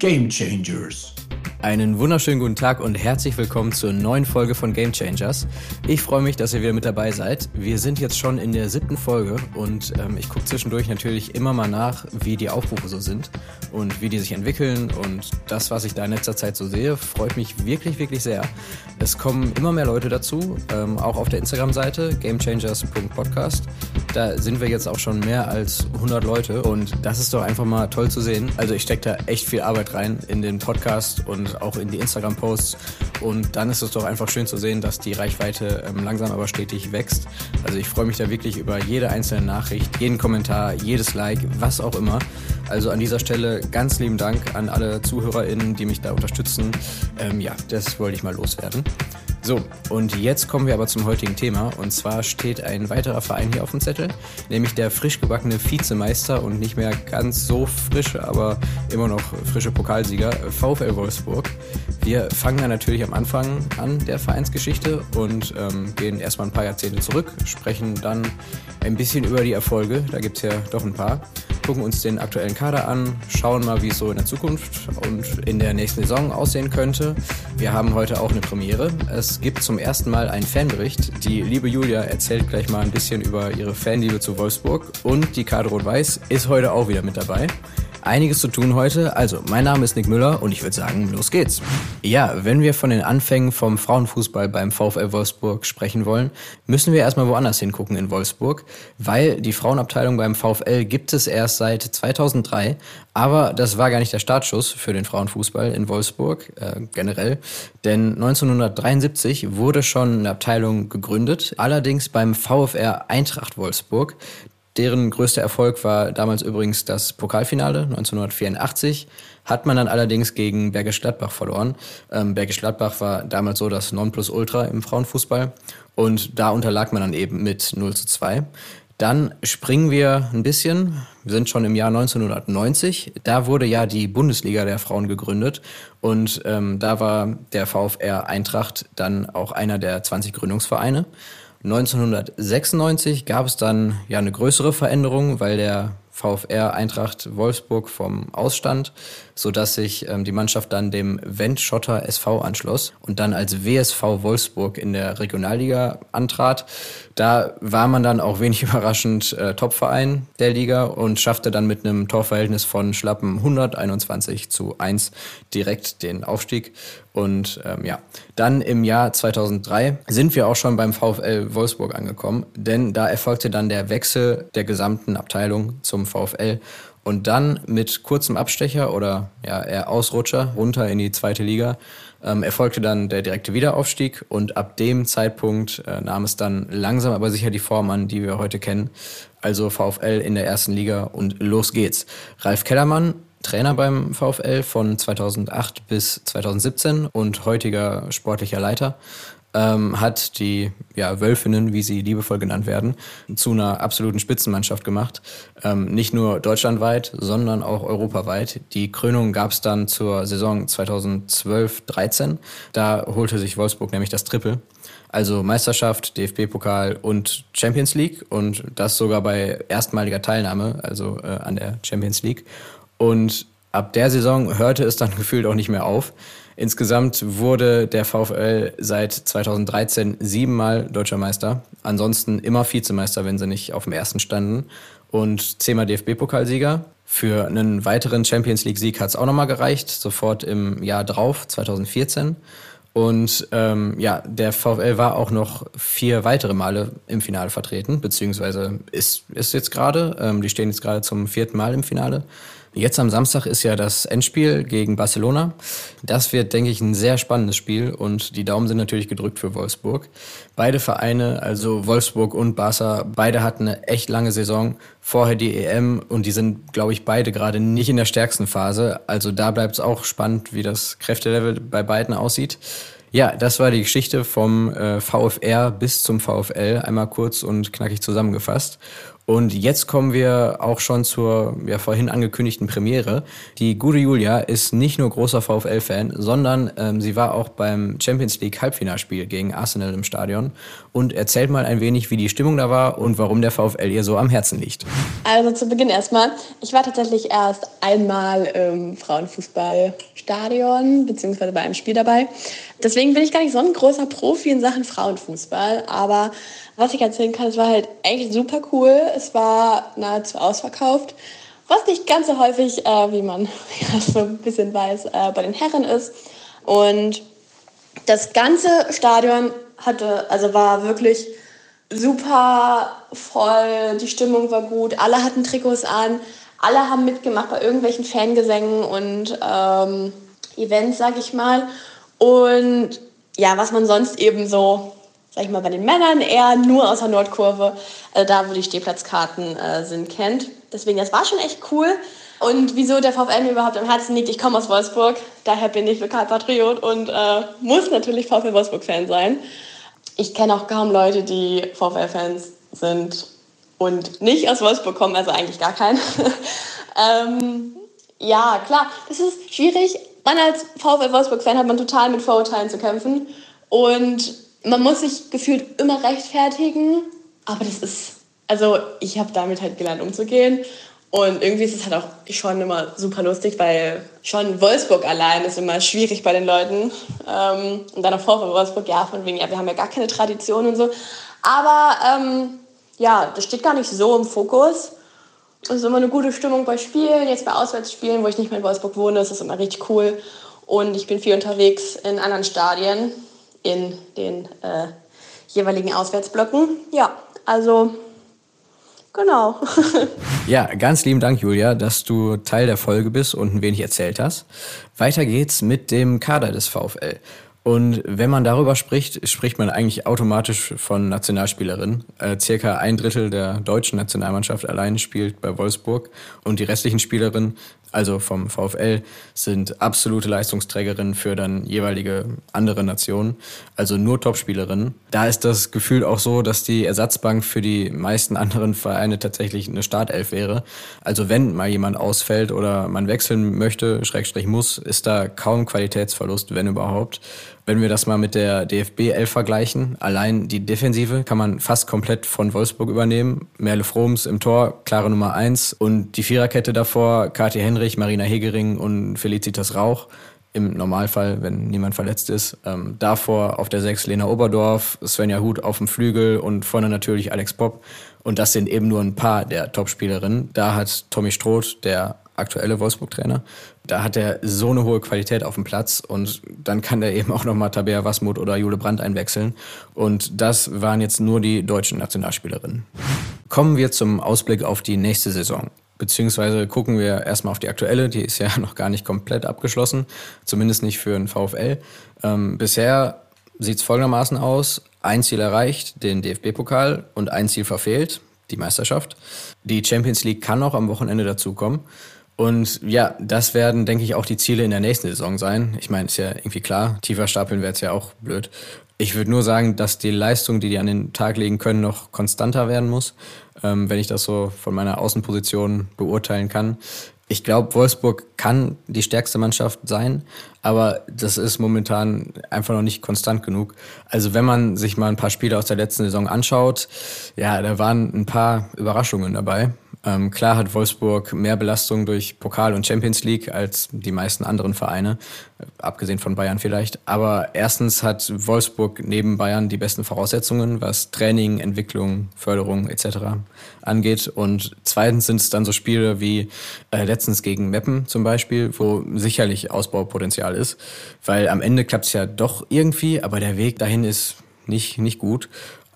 Game Changers. Einen wunderschönen guten Tag und herzlich willkommen zur neuen Folge von Game Changers. Ich freue mich, dass ihr wieder mit dabei seid. Wir sind jetzt schon in der siebten Folge und ähm, ich gucke zwischendurch natürlich immer mal nach, wie die Aufrufe so sind und wie die sich entwickeln. Und das, was ich da in letzter Zeit so sehe, freut mich wirklich, wirklich sehr. Es kommen immer mehr Leute dazu, ähm, auch auf der Instagram-Seite gamechangers.podcast. Da sind wir jetzt auch schon mehr als 100 Leute und das ist doch einfach mal toll zu sehen. Also ich stecke da echt viel Arbeit rein in den Podcast und auch in die Instagram-Posts. Und dann ist es doch einfach schön zu sehen, dass die Reichweite ähm, langsam aber stetig wächst. Also ich freue mich da wirklich über jede einzelne Nachricht, jeden Kommentar, jedes Like, was auch immer. Also an dieser Stelle ganz lieben Dank an alle ZuhörerInnen, die mich da unterstützen. Ähm, ja, das wollte ich mal loswerden. So, und jetzt kommen wir aber zum heutigen Thema. Und zwar steht ein weiterer Verein hier auf dem Zettel, nämlich der frisch gebackene Vizemeister und nicht mehr ganz so frische, aber immer noch frische Pokalsieger VfL Wolfsburg. Wir fangen da natürlich am Anfang an der Vereinsgeschichte und ähm, gehen erstmal ein paar Jahrzehnte zurück, sprechen dann ein bisschen über die Erfolge, da gibt es ja doch ein paar gucken uns den aktuellen Kader an, schauen mal, wie es so in der Zukunft und in der nächsten Saison aussehen könnte. Wir haben heute auch eine Premiere. Es gibt zum ersten Mal einen Fanbericht. Die liebe Julia erzählt gleich mal ein bisschen über ihre Fanliebe zu Wolfsburg und die Karte Rot-Weiß ist heute auch wieder mit dabei. Einiges zu tun heute. Also, mein Name ist Nick Müller und ich würde sagen, los geht's. Ja, wenn wir von den Anfängen vom Frauenfußball beim VfL Wolfsburg sprechen wollen, müssen wir erstmal woanders hingucken in Wolfsburg, weil die Frauenabteilung beim VfL gibt es erst seit 2003. Aber das war gar nicht der Startschuss für den Frauenfußball in Wolfsburg äh, generell, denn 1973 wurde schon eine Abteilung gegründet, allerdings beim VfR Eintracht Wolfsburg. Deren größter Erfolg war damals übrigens das Pokalfinale 1984. Hat man dann allerdings gegen Bergisch Gladbach verloren. Ähm, Bergisch Gladbach war damals so das Nonplusultra im Frauenfußball. Und da unterlag man dann eben mit 0 zu 2. Dann springen wir ein bisschen. Wir sind schon im Jahr 1990. Da wurde ja die Bundesliga der Frauen gegründet. Und ähm, da war der VfR Eintracht dann auch einer der 20 Gründungsvereine. 1996 gab es dann ja eine größere Veränderung, weil der VfR Eintracht Wolfsburg vom Ausstand, so dass sich ähm, die Mannschaft dann dem Wendt-Schotter SV anschloss und dann als WSV Wolfsburg in der Regionalliga antrat. Da war man dann auch wenig überraschend äh, Topverein der Liga und schaffte dann mit einem Torverhältnis von schlappen 121 zu 1 direkt den Aufstieg. Und ähm, ja, dann im Jahr 2003 sind wir auch schon beim VfL Wolfsburg angekommen, denn da erfolgte dann der Wechsel der gesamten Abteilung zum VfL und dann mit kurzem Abstecher oder ja eher Ausrutscher runter in die zweite Liga ähm, erfolgte dann der direkte Wiederaufstieg und ab dem Zeitpunkt äh, nahm es dann langsam aber sicher die Form an, die wir heute kennen. Also VfL in der ersten Liga und los geht's. Ralf Kellermann Trainer beim VfL von 2008 bis 2017 und heutiger sportlicher Leiter ähm, hat die ja, Wölfinnen, wie sie liebevoll genannt werden, zu einer absoluten Spitzenmannschaft gemacht. Ähm, nicht nur deutschlandweit, sondern auch europaweit. Die Krönung gab es dann zur Saison 2012-13. Da holte sich Wolfsburg nämlich das Triple. Also Meisterschaft, DFB-Pokal und Champions League und das sogar bei erstmaliger Teilnahme, also äh, an der Champions League. Und ab der Saison hörte es dann gefühlt auch nicht mehr auf. Insgesamt wurde der VfL seit 2013 siebenmal deutscher Meister. Ansonsten immer Vizemeister, wenn sie nicht auf dem ersten standen. Und zehnmal DFB-Pokalsieger. Für einen weiteren Champions League-Sieg hat es auch nochmal gereicht, sofort im Jahr drauf, 2014. Und ähm, ja, der VfL war auch noch vier weitere Male im Finale vertreten, beziehungsweise ist, ist jetzt gerade. Ähm, die stehen jetzt gerade zum vierten Mal im Finale. Jetzt am Samstag ist ja das Endspiel gegen Barcelona. Das wird, denke ich, ein sehr spannendes Spiel und die Daumen sind natürlich gedrückt für Wolfsburg. Beide Vereine, also Wolfsburg und Barca, beide hatten eine echt lange Saison, vorher die EM und die sind, glaube ich, beide gerade nicht in der stärksten Phase. Also da bleibt es auch spannend, wie das Kräftelevel bei beiden aussieht. Ja, das war die Geschichte vom äh, VfR bis zum VfL, einmal kurz und knackig zusammengefasst. Und jetzt kommen wir auch schon zur ja, vorhin angekündigten Premiere. Die gute Julia ist nicht nur großer VfL-Fan, sondern ähm, sie war auch beim Champions League Halbfinalspiel gegen Arsenal im Stadion und erzählt mal ein wenig, wie die Stimmung da war und warum der VfL ihr so am Herzen liegt. Also zu Beginn erstmal, ich war tatsächlich erst einmal im Frauenfußballstadion beziehungsweise bei einem Spiel dabei. Deswegen bin ich gar nicht so ein großer Profi in Sachen Frauenfußball, aber was ich erzählen kann, es war halt echt super cool. Es war nahezu ausverkauft, was nicht ganz so häufig, äh, wie man ja, so ein bisschen weiß, äh, bei den Herren ist. Und das ganze Stadion hatte, also war wirklich super voll, die Stimmung war gut, alle hatten Trikots an, alle haben mitgemacht bei irgendwelchen Fangesängen und ähm, Events, sag ich mal. Und ja, was man sonst eben so sag ich mal, bei den Männern eher nur aus der Nordkurve, also da, wo die Stehplatzkarten äh, sind, kennt. Deswegen, das war schon echt cool. Und wieso der VfL mir überhaupt am Herzen liegt, ich komme aus Wolfsburg, daher bin ich Lokalpatriot und äh, muss natürlich VfL Wolfsburg-Fan sein. Ich kenne auch kaum Leute, die VfL-Fans sind und nicht aus Wolfsburg kommen, also eigentlich gar keinen. ähm, ja, klar, das ist schwierig. Man als VfL Wolfsburg-Fan hat man total mit Vorurteilen zu kämpfen. Und man muss sich gefühlt immer rechtfertigen, aber das ist, also ich habe damit halt gelernt umzugehen und irgendwie ist es halt auch schon immer super lustig, weil schon Wolfsburg allein ist immer schwierig bei den Leuten. Ähm, und dann auch vor Wolfsburg, ja, von wegen, ja, wir haben ja gar keine Tradition und so. Aber ähm, ja, das steht gar nicht so im Fokus. Es ist immer eine gute Stimmung bei Spielen, jetzt bei Auswärtsspielen, wo ich nicht mehr in Wolfsburg wohne, ist das immer richtig cool. Und ich bin viel unterwegs in anderen Stadien in den äh, jeweiligen Auswärtsblöcken. Ja, also genau. ja, ganz lieben Dank, Julia, dass du Teil der Folge bist und ein wenig erzählt hast. Weiter geht's mit dem Kader des VfL. Und wenn man darüber spricht, spricht man eigentlich automatisch von Nationalspielerinnen. Äh, circa ein Drittel der deutschen Nationalmannschaft allein spielt bei Wolfsburg und die restlichen Spielerinnen also vom VfL, sind absolute Leistungsträgerinnen für dann jeweilige andere Nationen, also nur Topspielerinnen. Da ist das Gefühl auch so, dass die Ersatzbank für die meisten anderen Vereine tatsächlich eine Startelf wäre. Also wenn mal jemand ausfällt oder man wechseln möchte, Schrägstrich muss, ist da kaum Qualitätsverlust, wenn überhaupt. Wenn wir das mal mit der DFB 11 vergleichen, allein die Defensive kann man fast komplett von Wolfsburg übernehmen. Merle Froms im Tor, klare Nummer eins und die Viererkette davor, Kathi Henrich, Marina Hegering und Felicitas Rauch. Im Normalfall, wenn niemand verletzt ist. Ähm, davor auf der 6 Lena Oberdorf, Svenja Huth auf dem Flügel und vorne natürlich Alex Bob. Und das sind eben nur ein paar der Topspielerinnen. Da hat Tommy Stroth, der aktuelle Wolfsburg-Trainer, da hat er so eine hohe Qualität auf dem Platz und dann kann er eben auch nochmal Tabea Wasmut oder Jule Brandt einwechseln. Und das waren jetzt nur die deutschen Nationalspielerinnen. Kommen wir zum Ausblick auf die nächste Saison. Beziehungsweise gucken wir erstmal auf die aktuelle, die ist ja noch gar nicht komplett abgeschlossen, zumindest nicht für den VfL. Ähm, bisher sieht es folgendermaßen aus. Ein Ziel erreicht, den DFB-Pokal und ein Ziel verfehlt, die Meisterschaft. Die Champions League kann auch am Wochenende dazukommen. Und ja, das werden, denke ich, auch die Ziele in der nächsten Saison sein. Ich meine, ist ja irgendwie klar, tiefer stapeln wäre es ja auch blöd. Ich würde nur sagen, dass die Leistung, die die an den Tag legen können, noch konstanter werden muss, ähm, wenn ich das so von meiner Außenposition beurteilen kann. Ich glaube, Wolfsburg kann die stärkste Mannschaft sein, aber das ist momentan einfach noch nicht konstant genug. Also wenn man sich mal ein paar Spiele aus der letzten Saison anschaut, ja, da waren ein paar Überraschungen dabei. Ähm, klar hat Wolfsburg mehr Belastung durch Pokal und Champions League als die meisten anderen Vereine, äh, abgesehen von Bayern vielleicht. Aber erstens hat Wolfsburg neben Bayern die besten Voraussetzungen, was Training, Entwicklung, Förderung etc. angeht. Und zweitens sind es dann so Spiele wie äh, letztens gegen Meppen zum Beispiel, wo sicherlich Ausbaupotenzial ist, weil am Ende klappt es ja doch irgendwie, aber der Weg dahin ist nicht, nicht gut.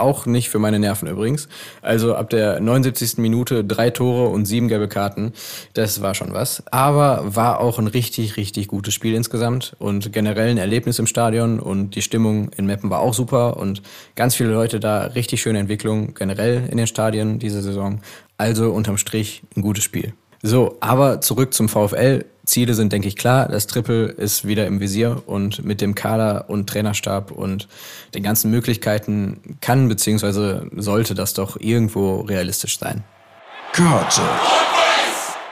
Auch nicht für meine Nerven übrigens. Also ab der 79. Minute drei Tore und sieben gelbe Karten. Das war schon was. Aber war auch ein richtig, richtig gutes Spiel insgesamt und generell ein Erlebnis im Stadion und die Stimmung in Meppen war auch super und ganz viele Leute da. Richtig schöne Entwicklung generell in den Stadien diese Saison. Also unterm Strich ein gutes Spiel. So, aber zurück zum VfL Ziele sind, denke ich, klar. Das Triple ist wieder im Visier und mit dem Kader und Trainerstab und den ganzen Möglichkeiten kann bzw. sollte das doch irgendwo realistisch sein. Karte.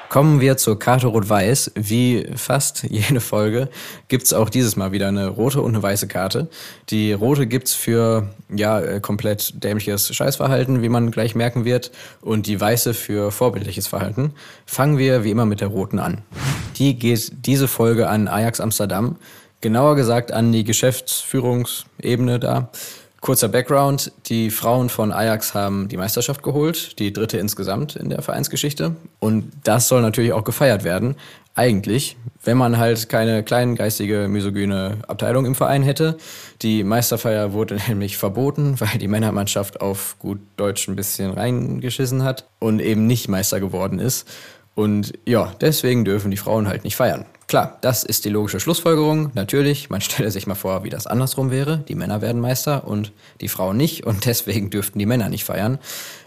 Kommen wir zur Karte Rot-Weiß. Wie fast jede Folge gibt's auch dieses Mal wieder eine rote und eine weiße Karte. Die rote gibt's für ja äh, komplett dämliches Scheißverhalten, wie man gleich merken wird, und die weiße für vorbildliches Verhalten. Fangen wir wie immer mit der roten an. Die geht diese Folge an Ajax Amsterdam, genauer gesagt an die Geschäftsführungsebene da. Kurzer Background, die Frauen von Ajax haben die Meisterschaft geholt, die dritte insgesamt in der Vereinsgeschichte. Und das soll natürlich auch gefeiert werden. Eigentlich, wenn man halt keine kleingeistige, misogyne Abteilung im Verein hätte. Die Meisterfeier wurde nämlich verboten, weil die Männermannschaft auf gut Deutsch ein bisschen reingeschissen hat und eben nicht Meister geworden ist. Und ja, deswegen dürfen die Frauen halt nicht feiern. Klar, das ist die logische Schlussfolgerung. Natürlich, man stelle sich mal vor, wie das andersrum wäre. Die Männer werden Meister und die Frauen nicht und deswegen dürften die Männer nicht feiern.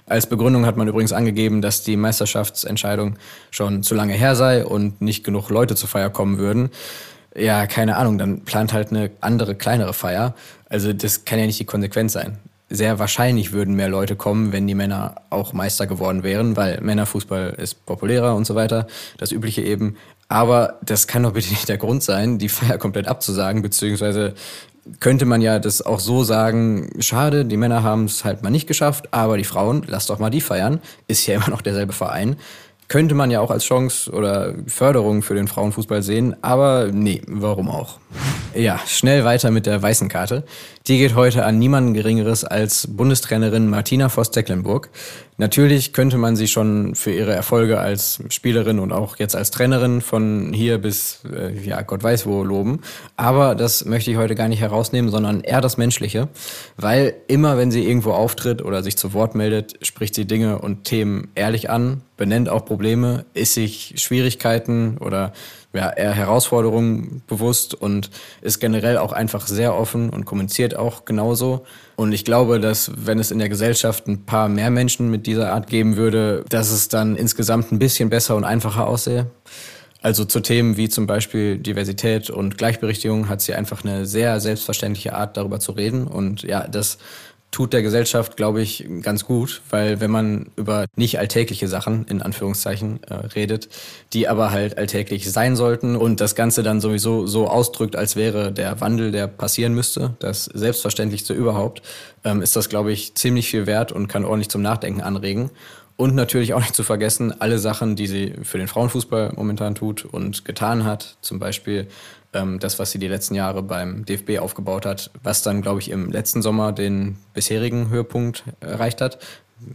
Als Begründung hat man übrigens angegeben, dass die Meisterschaftsentscheidung schon zu lange her sei und nicht genug Leute zur Feier kommen würden. Ja, keine Ahnung, dann plant halt eine andere, kleinere Feier. Also das kann ja nicht die Konsequenz sein sehr wahrscheinlich würden mehr Leute kommen, wenn die Männer auch Meister geworden wären, weil Männerfußball ist populärer und so weiter, das übliche eben. Aber das kann doch bitte nicht der Grund sein, die Feier komplett abzusagen, beziehungsweise könnte man ja das auch so sagen, schade, die Männer haben es halt mal nicht geschafft, aber die Frauen, lasst doch mal die feiern, ist ja immer noch derselbe Verein. Könnte man ja auch als Chance oder Förderung für den Frauenfußball sehen, aber nee, warum auch? Ja, schnell weiter mit der weißen Karte. Die geht heute an niemanden Geringeres als Bundestrainerin Martina Voss-Tecklenburg. Natürlich könnte man sie schon für ihre Erfolge als Spielerin und auch jetzt als Trainerin von hier bis, äh, ja, Gott weiß wo loben. Aber das möchte ich heute gar nicht herausnehmen, sondern eher das Menschliche. Weil immer, wenn sie irgendwo auftritt oder sich zu Wort meldet, spricht sie Dinge und Themen ehrlich an, benennt auch Probleme, ist sich Schwierigkeiten oder ja, eher Herausforderungen bewusst und ist generell auch einfach sehr offen und kommuniziert auch genauso. Und ich glaube, dass wenn es in der Gesellschaft ein paar mehr Menschen mit dieser Art geben würde, dass es dann insgesamt ein bisschen besser und einfacher aussähe. Also zu Themen wie zum Beispiel Diversität und Gleichberechtigung hat sie einfach eine sehr selbstverständliche Art, darüber zu reden. Und ja, das tut der Gesellschaft, glaube ich, ganz gut, weil wenn man über nicht alltägliche Sachen, in Anführungszeichen, äh, redet, die aber halt alltäglich sein sollten und das Ganze dann sowieso so ausdrückt, als wäre der Wandel, der passieren müsste, das Selbstverständlichste überhaupt, ähm, ist das, glaube ich, ziemlich viel wert und kann ordentlich zum Nachdenken anregen. Und natürlich auch nicht zu vergessen, alle Sachen, die sie für den Frauenfußball momentan tut und getan hat. Zum Beispiel ähm, das, was sie die letzten Jahre beim DFB aufgebaut hat, was dann, glaube ich, im letzten Sommer den bisherigen Höhepunkt erreicht hat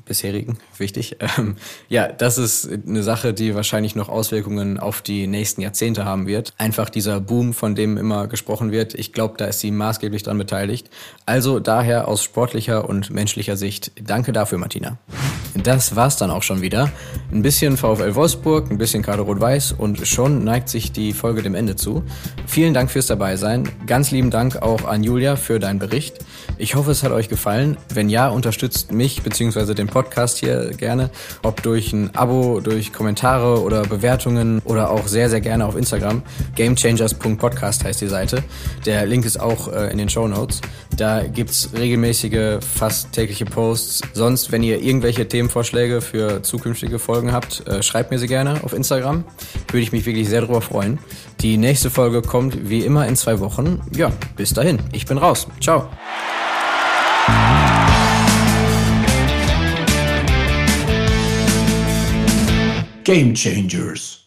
bisherigen, wichtig. Ähm, ja, das ist eine Sache, die wahrscheinlich noch Auswirkungen auf die nächsten Jahrzehnte haben wird. Einfach dieser Boom, von dem immer gesprochen wird. Ich glaube, da ist sie maßgeblich dran beteiligt. Also daher aus sportlicher und menschlicher Sicht danke dafür, Martina. Das war's dann auch schon wieder. Ein bisschen VfL Wolfsburg, ein bisschen Kader Rot-Weiß und schon neigt sich die Folge dem Ende zu. Vielen Dank fürs Dabeisein. Ganz lieben Dank auch an Julia für deinen Bericht. Ich hoffe, es hat euch gefallen. Wenn ja, unterstützt mich bzw. den Podcast hier gerne, ob durch ein Abo, durch Kommentare oder Bewertungen oder auch sehr, sehr gerne auf Instagram. Gamechangers.podcast heißt die Seite. Der Link ist auch äh, in den Show Notes. Da gibt's regelmäßige, fast tägliche Posts. Sonst, wenn ihr irgendwelche Themenvorschläge für zukünftige Folgen habt, äh, schreibt mir sie gerne auf Instagram. Würde ich mich wirklich sehr darüber freuen. Die nächste Folge kommt wie immer in zwei Wochen. Ja, bis dahin. Ich bin raus. Ciao. Game Changers.